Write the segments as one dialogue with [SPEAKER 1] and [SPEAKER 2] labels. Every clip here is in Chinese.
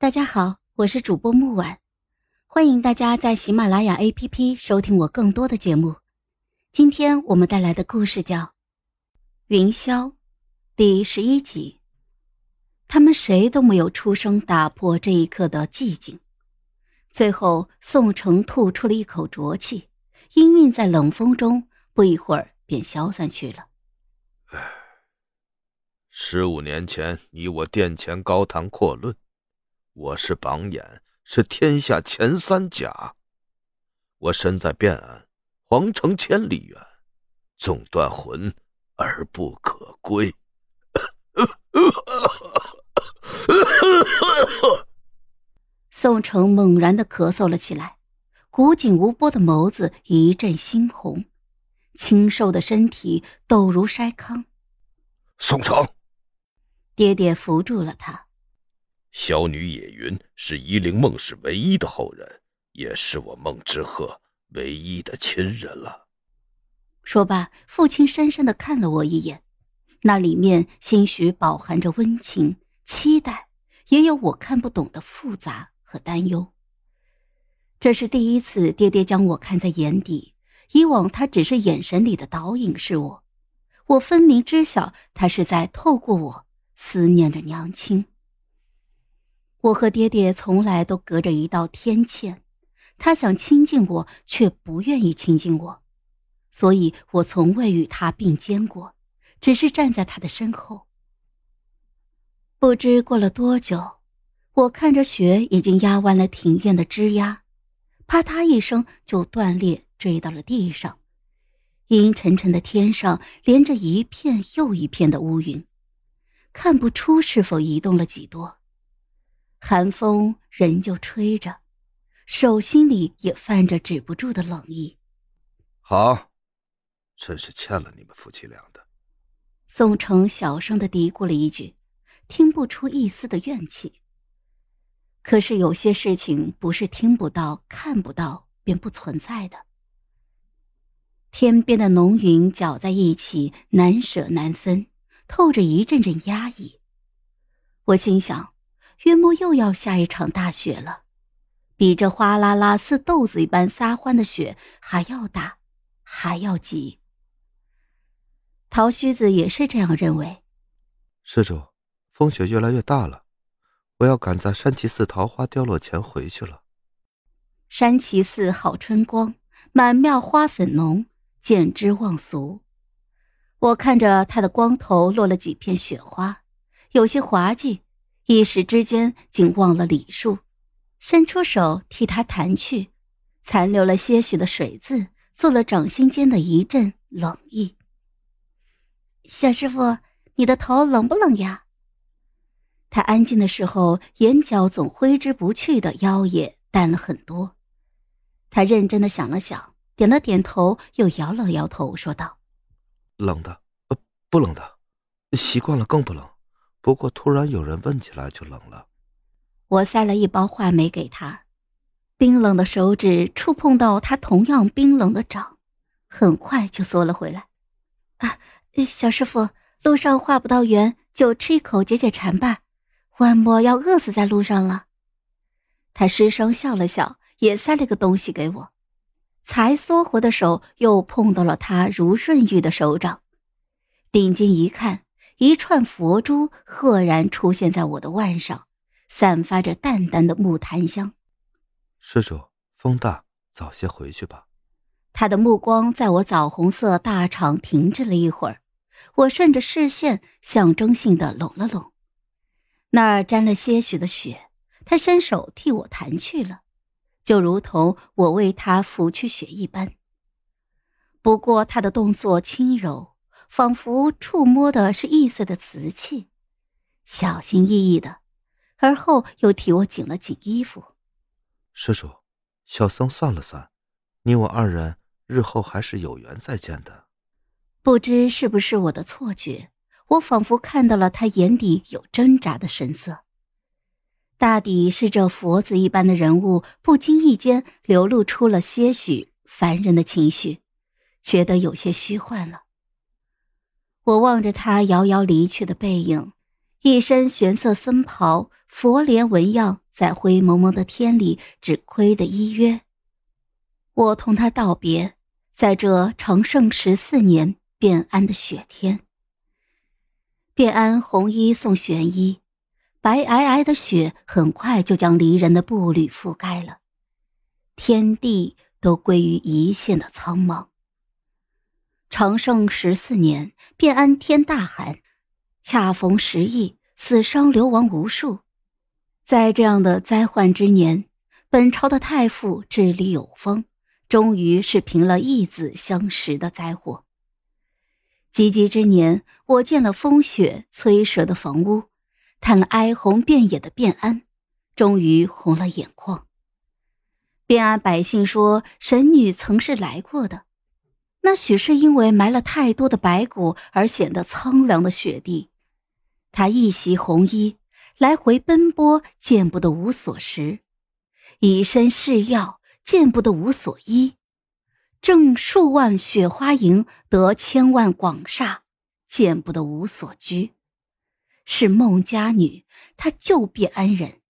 [SPEAKER 1] 大家好，我是主播木婉，欢迎大家在喜马拉雅 APP 收听我更多的节目。今天我们带来的故事叫《云霄》第十一集。他们谁都没有出声打破这一刻的寂静。最后，宋城吐出了一口浊气，氤氲在冷风中，不一会儿便消散去了。
[SPEAKER 2] 十五年前，你我殿前高谈阔论。我是榜眼，是天下前三甲。我身在汴安，皇城千里远，纵断魂而不可归。
[SPEAKER 1] 宋城猛然的咳嗽了起来，古井无波的眸子一阵猩红，清瘦的身体抖如筛糠。
[SPEAKER 2] 宋城，
[SPEAKER 1] 爹爹扶住了他。
[SPEAKER 2] 小女野云是夷陵孟氏唯一的后人，也是我孟之鹤唯一的亲人了。
[SPEAKER 1] 说罢，父亲深深的看了我一眼，那里面兴许饱含着温情、期待，也有我看不懂的复杂和担忧。这是第一次，爹爹将我看在眼底。以往他只是眼神里的倒影是我，我分明知晓他是在透过我思念着娘亲。我和爹爹从来都隔着一道天堑，他想亲近我，却不愿意亲近我，所以我从未与他并肩过，只是站在他的身后。不知过了多久，我看着雪已经压弯了庭院的枝桠，啪嗒一声就断裂，坠到了地上。阴沉沉的天上连着一片又一片的乌云，看不出是否移动了几多。寒风仍旧吹着，手心里也泛着止不住的冷意。
[SPEAKER 2] 好，真是欠了你们夫妻俩的。
[SPEAKER 1] 宋城小声的嘀咕了一句，听不出一丝的怨气。可是有些事情不是听不到、看不到便不存在的。天边的浓云搅在一起，难舍难分，透着一阵阵压抑。我心想。约莫又要下一场大雪了，比这哗啦啦似豆子一般撒欢的雪还要大，还要急。桃须子也是这样认为。
[SPEAKER 3] 施主，风雪越来越大了，我要赶在山崎寺桃花凋落前回去了。
[SPEAKER 1] 山崎寺好春光，满庙花粉浓，见之忘俗。我看着他的光头落了几片雪花，有些滑稽。一时之间竟忘了礼数，伸出手替他弹去，残留了些许的水渍，做了掌心间的一阵冷意。小师傅，你的头冷不冷呀？他安静的时候，眼角总挥之不去的腰也淡了很多。他认真的想了想，点了点头，又摇了摇头，说道：“
[SPEAKER 3] 冷的，呃，不冷的，习惯了更不冷。”不过，突然有人问起来，就冷了。
[SPEAKER 1] 我塞了一包话梅给他，冰冷的手指触碰到他同样冰冷的掌，很快就缩了回来。啊，小师傅，路上画不到圆，就吃一口解解馋吧。万莫要饿死在路上了。他失声笑了笑，也塞了个东西给我。才缩回的手又碰到了他如润玉的手掌，定睛一看。一串佛珠赫然出现在我的腕上，散发着淡淡的木檀香。
[SPEAKER 3] 施主，风大，早些回去吧。
[SPEAKER 1] 他的目光在我枣红色大肠停滞了一会儿，我顺着视线象征性的拢了拢，那儿沾了些许的血，他伸手替我弹去了，就如同我为他拂去血一般。不过他的动作轻柔。仿佛触摸的是易碎的瓷器，小心翼翼的，而后又替我紧了紧衣服。
[SPEAKER 3] 施主，小僧算了算，你我二人日后还是有缘再见的。
[SPEAKER 1] 不知是不是我的错觉，我仿佛看到了他眼底有挣扎的神色。大抵是这佛子一般的人物，不经意间流露出了些许凡人的情绪，觉得有些虚幻了。我望着他遥遥离去的背影，一身玄色僧袍，佛莲纹样在灰蒙蒙的天里只亏得一约。我同他道别，在这长盛十四年便安的雪天。便安红衣送玄衣，白皑皑的雪很快就将离人的步履覆盖了，天地都归于一线的苍茫。长盛十四年，便安天大寒，恰逢时疫，死伤流亡无数。在这样的灾患之年，本朝的太傅治理有方，终于是平了一子相识的灾祸。积极之年，我见了风雪摧折的房屋，看了哀鸿遍野的便安，终于红了眼眶。便安百姓说，神女曾是来过的，那许是因为埋了太多的白骨而显得苍凉的雪地。她一袭红衣，来回奔波，见不得无所食；以身试药，见不得无所依。挣数万雪花银，得千万广厦，见不得无所居。是孟家女，她救遍安人，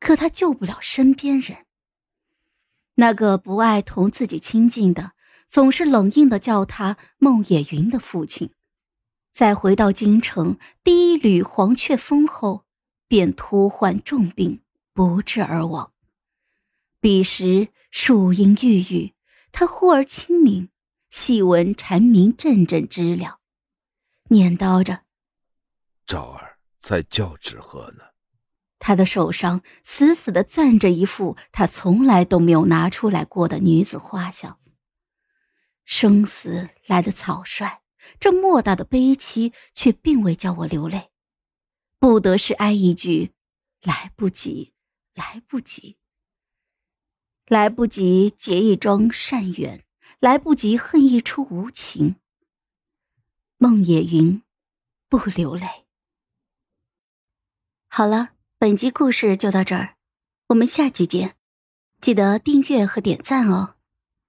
[SPEAKER 1] 可她救不了身边人。那个不爱同自己亲近的，总是冷硬的叫他孟野云的父亲，在回到京城第一缕黄雀风后，便突患重病，不治而亡。彼时树荫郁郁。他忽而清明，细闻蝉鸣阵阵知了，念叨着：“
[SPEAKER 2] 赵儿在叫纸鹤呢。”
[SPEAKER 1] 他的手上死死的攥着一副他从来都没有拿出来过的女子画像。生死来得草率，这莫大的悲戚却并未叫我流泪，不得是哀一句：“来不及，来不及。”来不及结一桩善缘，来不及恨一出无情。梦野云，不流泪。好了，本集故事就到这儿，我们下集见，记得订阅和点赞哦。